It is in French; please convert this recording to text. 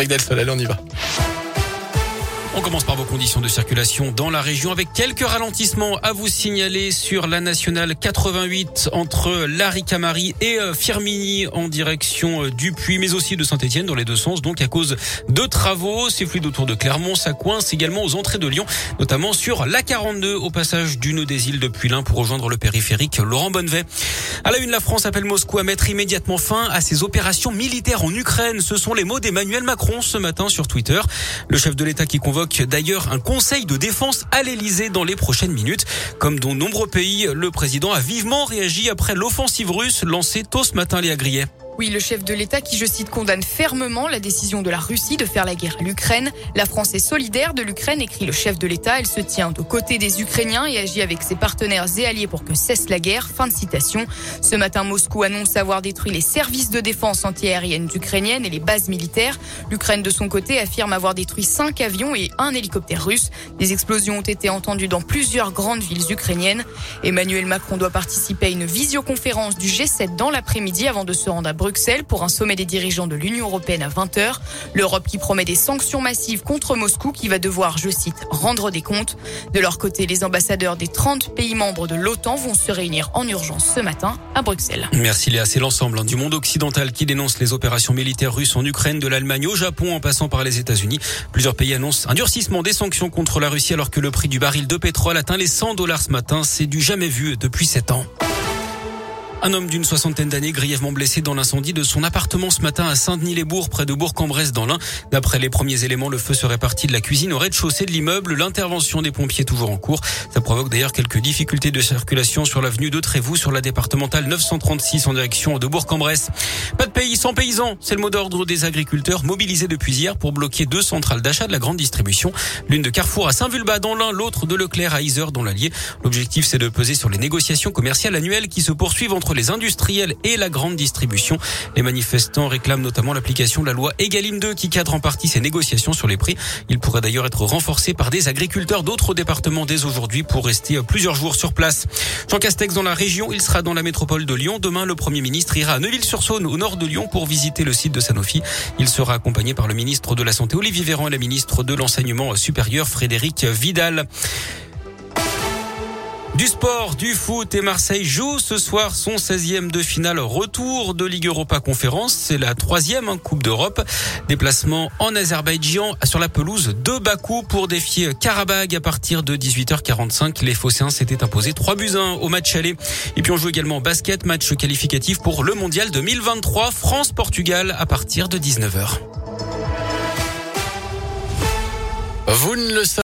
Greg Delson, allez, on y va. On commence par vos conditions de circulation dans la région avec quelques ralentissements à vous signaler sur la nationale 88 entre Laricamari et euh, Firmini en direction euh, du Puy, mais aussi de Saint-Etienne dans les deux sens. Donc à cause de travaux, c'est fluide autour de Clermont, ça coince également aux entrées de Lyon, notamment sur la 42 au passage du nœud des îles depuis l'Ain pour rejoindre le périphérique Laurent Bonnevet. À la une, la France appelle Moscou à mettre immédiatement fin à ses opérations militaires en Ukraine. Ce sont les mots d'Emmanuel Macron ce matin sur Twitter. Le chef de l'État qui convoque d'ailleurs un conseil de défense à l'Elysée dans les prochaines minutes. Comme dans nombreux pays, le président a vivement réagi après l'offensive russe lancée tôt ce matin, les Grillet. Oui, le chef de l'État qui, je cite, condamne fermement la décision de la Russie de faire la guerre à l'Ukraine. La France est solidaire de l'Ukraine, écrit le chef de l'État. Elle se tient aux côtés des Ukrainiens et agit avec ses partenaires et alliés pour que cesse la guerre. Fin de citation. Ce matin, Moscou annonce avoir détruit les services de défense antiaérienne ukrainienne et les bases militaires. L'Ukraine, de son côté, affirme avoir détruit cinq avions et un hélicoptère russe. Des explosions ont été entendues dans plusieurs grandes villes ukrainiennes. Emmanuel Macron doit participer à une visioconférence du G7 dans l'après-midi avant de se rendre à Bruxelles Bruxelles pour un sommet des dirigeants de l'Union européenne à 20h. L'Europe qui promet des sanctions massives contre Moscou qui va devoir, je cite, rendre des comptes. De leur côté, les ambassadeurs des 30 pays membres de l'OTAN vont se réunir en urgence ce matin à Bruxelles. Merci Léa. C'est l'ensemble hein, du monde occidental qui dénonce les opérations militaires russes en Ukraine, de l'Allemagne au Japon en passant par les États-Unis. Plusieurs pays annoncent un durcissement des sanctions contre la Russie alors que le prix du baril de pétrole atteint les 100 dollars ce matin. C'est du jamais vu depuis 7 ans. Un homme d'une soixantaine d'années grièvement blessé dans l'incendie de son appartement ce matin à Saint-Denis-les-Bourgs, près de Bourg-en-Bresse dans l'Ain. D'après les premiers éléments, le feu serait parti de la cuisine au rez-de-chaussée de l'immeuble. L'intervention des pompiers toujours en cours. Ça provoque d'ailleurs quelques difficultés de circulation sur l'avenue de Trévoux, sur la départementale 936 en direction de Bourg-en-Bresse. Pas de pays sans paysans, c'est le mot d'ordre des agriculteurs mobilisés depuis hier pour bloquer deux centrales d'achat de la grande distribution. L'une de Carrefour à Saint-Vulbas dans l'Ain, l'autre de Leclerc à Isère dans l'Allier. L'objectif, c'est de peser sur les négociations commerciales annuelles qui se poursuivent entre les industriels et la grande distribution. Les manifestants réclament notamment l'application de la loi Egalim 2 qui cadre en partie ces négociations sur les prix. Il pourrait d'ailleurs être renforcé par des agriculteurs d'autres départements dès aujourd'hui pour rester plusieurs jours sur place. Jean Castex dans la région, il sera dans la métropole de Lyon. Demain, le Premier ministre ira à Neuville-sur-Saône au nord de Lyon pour visiter le site de Sanofi. Il sera accompagné par le ministre de la Santé Olivier Véran et la ministre de l'Enseignement supérieur Frédéric Vidal. Du sport, du foot et Marseille joue ce soir son 16e de finale retour de Ligue Europa Conférence. C'est la troisième Coupe d'Europe. Déplacement en Azerbaïdjan sur la pelouse de Bakou pour défier Karabag à partir de 18h45. Les Phocéens s'étaient imposés 3 buts 1 au match aller. Et puis on joue également basket, match qualificatif pour le mondial 2023 France-Portugal à partir de 19h. Vous ne le savez